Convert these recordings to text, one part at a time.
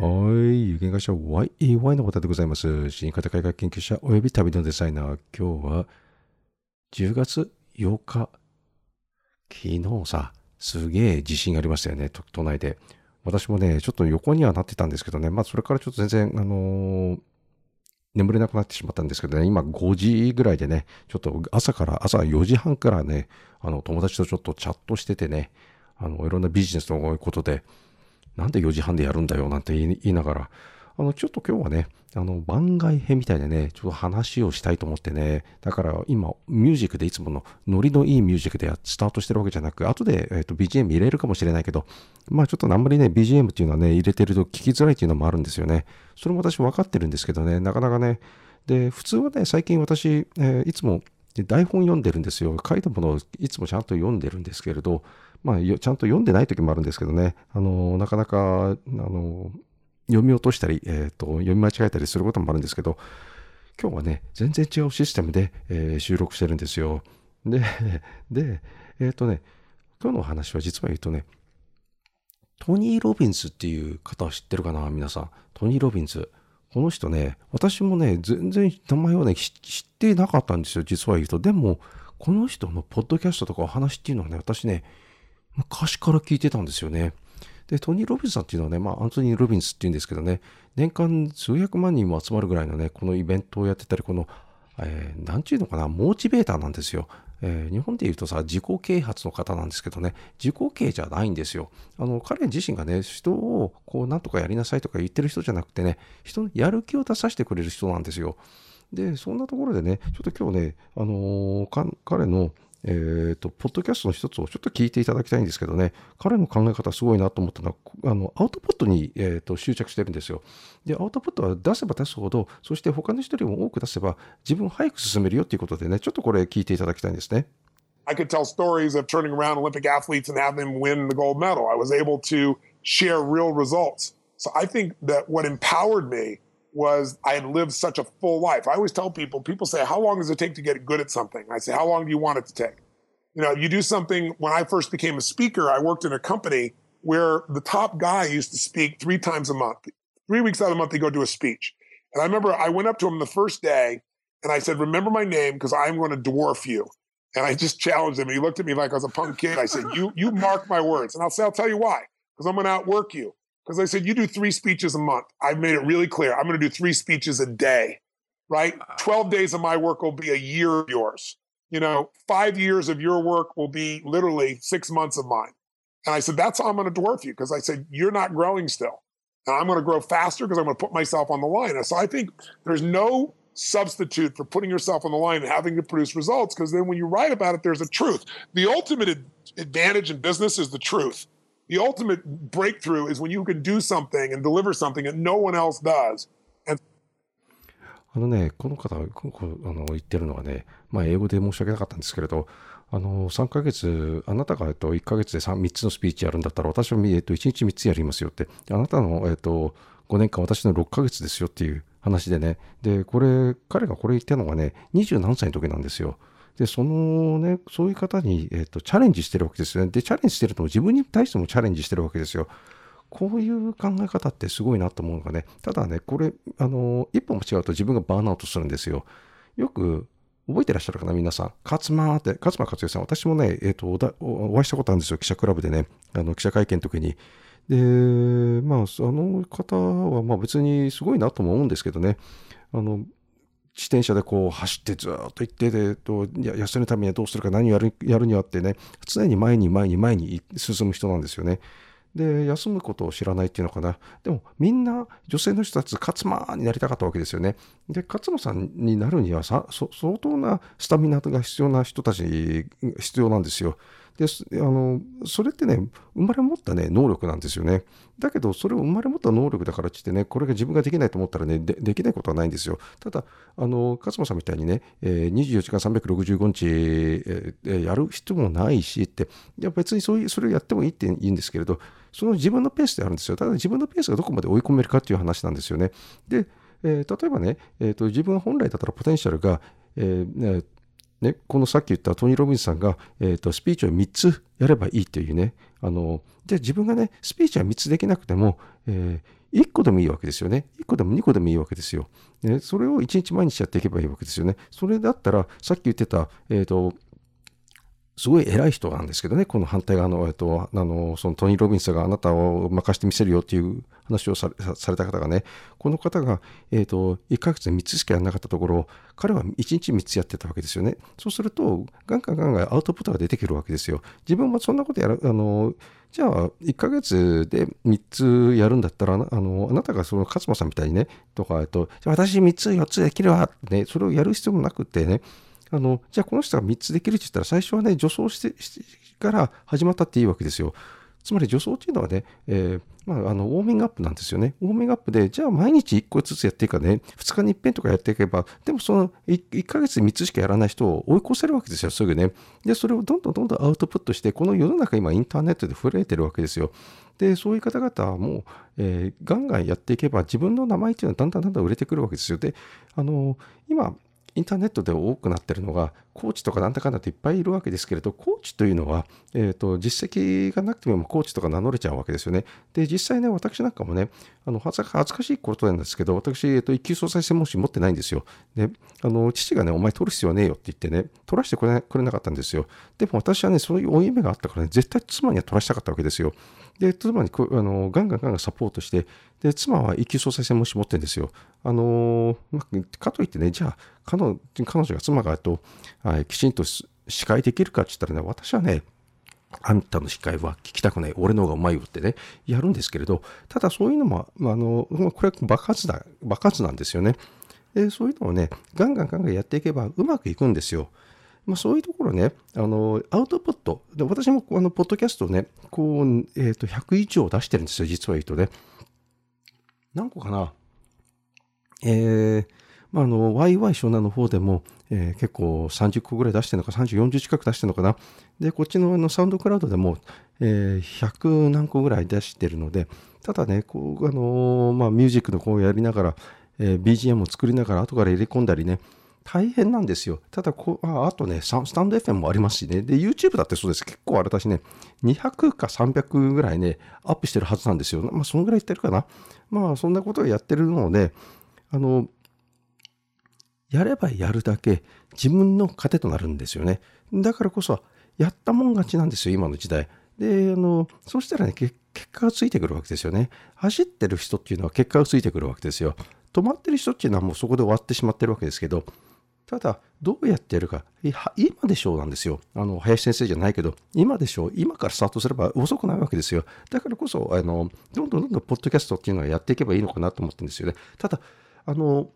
はい、有限会社 YEY の方でございます。新型海外研究者および旅のデザイナー。今日は10月8日。昨日さ、すげえ地震がありましたよね、都内で。私もね、ちょっと横にはなってたんですけどね、まあそれからちょっと全然、あのー眠れなくなってしまったんですけどね、今5時ぐらいでね、ちょっと朝から、朝4時半からね、あの友達とちょっとチャットしててね、あの、いろんなビジネスのことで、なんで4時半でやるんだよなんて言いながら、あの、ちょっと今日はね、あの、番外編みたいでね、ちょっと話をしたいと思ってね、だから今、ミュージックでいつものノリのいいミュージックでスタートしてるわけじゃなく、後で、えっと BGM 入れるかもしれないけど、まあちょっとあんまりね、BGM っていうのはね、入れてると聞きづらいっていうのもあるんですよね。それも私分かってるんですけどね、なかなかね、で、普通はね、最近私、えーいつも台本読んでるんですよ。書いたものをいつもちゃんと読んでるんですけれど、まあ、ちゃんと読んでない時もあるんですけどね、あの、なかなか、あの、読み落としたり、えっ、と、読み間違えたりすることもあるんですけど、今日はね、全然違うシステムで、えー収録してるんですよ。で、で、えっ、とね、今日のお話は実は言うとね、トニー・ロビンスっていう方は知ってるかな皆さん。トニー・ロビンス。この人ね、私もね、全然名前をね、知ってなかったんですよ、実は言うと。でも、この人のポッドキャストとかお話っていうのはね、私ね、昔から聞いてたんですよね。で、トニー・ロビンスさんっていうのはね、まあ、アントニー・ロビンスっていうんですけどね、年間数百万人も集まるぐらいのね、このイベントをやってたり、この、えーなんちゅうのかな、モチベーターなんですよ。えー日本で言うとさ、自己啓発の方なんですけどね、自己啓じゃないんですよ。あの、彼自身がね、人をこう、なんとかやりなさいとか言ってる人じゃなくてね、人のやる気を出させてくれる人なんですよ。で、そんなところでね、ちょっと今日ね、あのー彼の、えっ、と、ポッドキャストの一つをちょっと聞いていただきたいんですけどね、彼の考え方すごいなと思ったのは、あの、アウトプットに、えー、と執着してるんですよ。で、アウトプットは出せば出すほど、そして他の人よりも多く出せば、自分早く進めるよっていうことでね、ちょっとこれ聞いていただきたいんですね。I could tell stories of turning around Olympic athletes and have them win the gold medal. I was able to share real results. So I think that what empowered me was I had lived such a full life. I always tell people, people say, How long does it take to get good at something? I say, How long do you want it to take? You know, you do something. When I first became a speaker, I worked in a company where the top guy used to speak three times a month. Three weeks out of the month, they go do a speech. And I remember I went up to him the first day and I said, Remember my name because I'm going to dwarf you. And I just challenged him. He looked at me like I was a punk kid. I said, You you mark my words. And I'll say, I'll tell you why. Because I'm going to outwork you. Because I said, You do three speeches a month. I've made it really clear. I'm going to do three speeches a day, right? Uh. 12 days of my work will be a year of yours. You know, five years of your work will be literally six months of mine. And I said, That's how I'm going to dwarf you. Because I said, You're not growing still. And I'm going to grow faster because I'm going to put myself on the line. So I think there's no substitute for putting yourself on the line and having to produce results because then when you write about it, there's a truth. The ultimate advantage in business is the truth. The ultimate breakthrough is when you can do something and deliver something that no one else does. あのね、この方がこあの言ってるのはね、まあ、英語で申し訳なかったんですけれど、あの3ヶ月、あなたが、えっと、1ヶ月で 3, 3つのスピーチやるんだったら、私は、えっと、1日3つやりますよって、あなたの、えっと、5年間、私の6ヶ月ですよっていう話でね、で、これ、彼がこれ言ってるのがね、20何歳の時なんですよ。で、そのね、そういう方に、えっと、チャレンジしてるわけですよね。で、チャレンジしてると自分に対してもチャレンジしてるわけですよ。こういう考え方ってすごいなと思うのがね、ただね、これ、あの、一歩も違うと自分がバーンアウトするんですよ。よく、覚えてらっしゃるかな、皆さん。勝間って、勝間勝代さん、私もね、えっ、とおだお、お会いしたことあるんですよ、記者クラブでね、あの、記者会見の時に。で、まあ、その方は、まあ別にすごいなとも思うんですけどね、あの、自転車でこう走ってずっと行ってで、えっと、痩せるためにはどうするか何をやるやるにはってね常に前に前に前に進む人なんですよね。で休むことを知らないっていうのかな。でもみんな女性の人たち勝間になりたかったわけですよね。で勝間さんになるにはさ相当なスタミナが必要な人たち必要なんですよ。であのそれってね生まれ持ったね能力なんですよね。だけどそれを生まれ持った能力だからっつってねこれが自分ができないと思ったらねできないことはないんですよ。ただあの勝間さんみたいにね、えー24時間365日、えーやる必要もないしっていや別にそういうそれをやってもいいっていいんですけれどその自分のペースであるんですよ。ただ自分のペースがどこまで追い込めるかっていう話なんですよね。で、えー例えばね、えーと自分本来だったらポテンシャルが、えーね、このさっき言ったトニー・ロビンスさんが、えー、とスピーチを3つやればいいというねあので自分がねスピーチは3つできなくても、え1個でもいいわけですよね。1個でも2個でもいいわけですよ。ね、それを1日毎日やっていけばいいわけですよね。それだったら、さっき言ってた、え、ー、と、すごい偉い人なんですけどね、この反対側の、えっと、あの、そのトニー・ロビンスがあなたを任せてみせるよっていう話をされた方がね、この方が、えっと、1ヶ月で3つしかやらなかったところ、彼は1日3つやってたわけですよね。そうすると、ガンガンガンガンアウトプットが出てくるわけですよ。自分はそんなことやる、あの、じゃあ、1ヶ月で3つやるんだったら、あの、あなたがその勝間さんみたいにね、とか、と、私3つ、4つできるわ、ね、それをやる必要もなくてね、あの、じゃあこの人が3つできるって言ったら、最初はね、助走してから始まったっていいわけですよ。つまり助走っていうのはね、えー、まあ、あのウォーミングアップなんですよね。ウォーミングアップで、じゃあ毎日1個ずつやっていくかね、2日に1遍とかやっていけば、でもその 1, 1ヶ月で3つしかやらない人を追い越せるわけですよ、すぐね。で、それをどんどんどんどんアウトプットして、この世の中今インターネットで触れてるわけですよ。で、そういう方々はもう、えー、ガンガンやっていけば、自分の名前っていうのはだんだんだんだん売れてくるわけですよ。で、あの今、インターネットで多くなってるのが、コーチとかなんだかんだっていっぱいいるわけですけれど、コーチというのは、えーと、実績がなくてもコーチとか名乗れちゃうわけですよね。で、実際ね、私なんかもね、あの恥ずかしいことなんですけど、私、えーと、一級総裁専門士持ってないんですよ。で、あの父がね、お前取る必要はねえよって言ってね、取らせてくれくれなかったんですよ。でも私はね、そういう負い夢があったからね、絶対妻には取らせたかったわけですよ。で、妻にあのガンガンガンガンサポートして、で、妻は一級総裁専門士持ってるんですよ。あのかといってね、じゃあ、彼女彼女が妻がと、はいきちんと司会できるかって言ったらね、私はね、あんたの司会は聞きたくない。俺の方がうまいよってね、やるんですけれど、ただそういうのも、あの、これは爆発だ、爆発なんですよね。で、そういうのをね、ガンガンガンガンやっていけばうまくいくんですよ。まあ、そういうところね、あの、アウトプット。で私も、あの、ポッドキャストをね、こう、えっ、ー、と、100以上出してるんですよ、実は言うとね。何個かな？えー、まあ、あの、YY 湘南の方でも、えー、結構30個ぐらい出してるのか、30、40近く出してるのかな。で、こっちのあのサウンドクラウドでも、えー、100何個ぐらい出してるので、ただね、こう、あのー、まあ、ミュージックのこうやりながら、え、BGM を作りながら後から入れ込んだりね、大変なんですよ。ただこあ、あとね、スタンド FM もありますしね。で、YouTube だってそうです。結構あれだしね、200か300ぐらいね、アップしてるはずなんですよ。まあ、そのぐらい言ってるかな。まあ、そんなことをやってるので、あの、やればやるだけ自分の糧となるんですよね。だからこそ、やったもん勝ちなんですよ、今の時代。で、あの、そうしたらね、結果がついてくるわけですよね。走ってる人っていうのは結果がついてくるわけですよ。止まってる人っていうのはもうそこで終わってしまってるわけですけど、ただ、どうやってやるか、今でしょうなんですよ。あの、林先生じゃないけど、今でしょう、今からスタートすれば遅くないわけですよ。だからこそ、あの、どんどんどんどんポッドキャストっていうのはやっていけばいいのかなと思ってるんですよね。ただ、あの、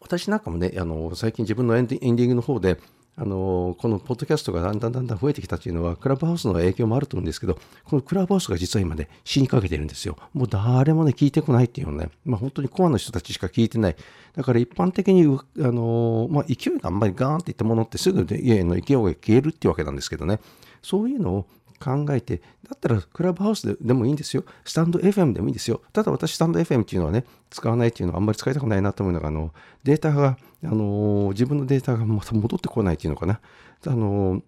私なんかもね、あの、最近自分のエンディングの方で、あのこのポッドキャストがだんだんだんだん増えてきたというのは、クラブハウスの影響もあると思うんですけど、このクラブハウスが実は今ね、死にかけてるんですよ。もう誰もね、聞いてこないっていうのね、まあ本当にコアの人たちしか聞いてない。だから一般的に、あのまあ勢いがあんまりガーンっていったものってすぐ家の勢いが消えるっていうわけなんですけどね、そういうのを考えて、だったらクラブハウスでもいいんですよ。スタンド FM でもいいんですよ。ただ私、スタンド FM っていうのはね、使わないっていうのはあんまり使いたくないなと思うのが、あの、データが、あの、自分のデータがまた戻ってこないっていうのかな。あの、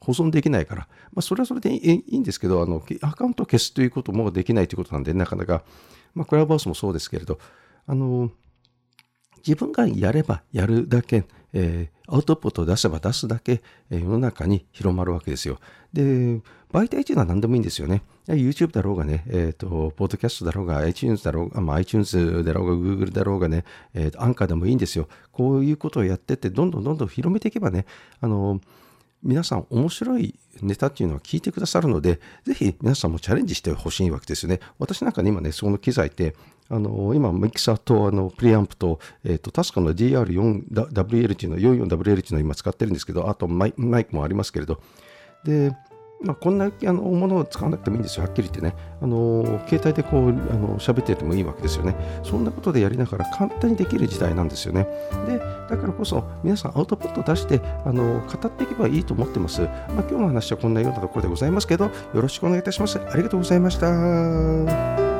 保存できないから、まあ、それはそれでいいんですけど、あの、アカウントを消すということもできないということなんで、なかなか、まあ、クラブハウスもそうですけれど、あの、自分がやればやるだけ、えー、アウトプットを出せば出すだけ、え、世の中に広まるわけですよ。で、媒体っていうのは何でもいいんですよね。YouTube だろうがね、えっ、ー、と、ポッドキャストだろうが、iTunes だろうが、まあ、iTunes だろうが、Google だろうがね、えー、アンカーでもいいんですよ。こういうことをやってって、どんどんどんどん広めていけばね、あの、皆さん面白いネタっていうのは聞いてくださるので、ぜひ皆さんもチャレンジしてほしいわけですよね。私なんかね、今ね、その機材って、あの今、ミキサーとあのプリアンプと、えーと、確かの DR4WL っていうの、44WL っていうのを今使ってるんですけど、あとマイマイクもありますけれど、で、まあ、こんなあのものを使わなくてもいいんですよ、はっきり言ってね。あの携帯でこうあの喋っててもいいわけですよね。そんなことでやりながら簡単にできる時代なんですよね。で、だからこそ皆さんアウトプット出してあの語っていけばいいと思ってます。まあ、今日の話はこんなようなところでございますけど、よろしくお願いいたします。ありがとうございました。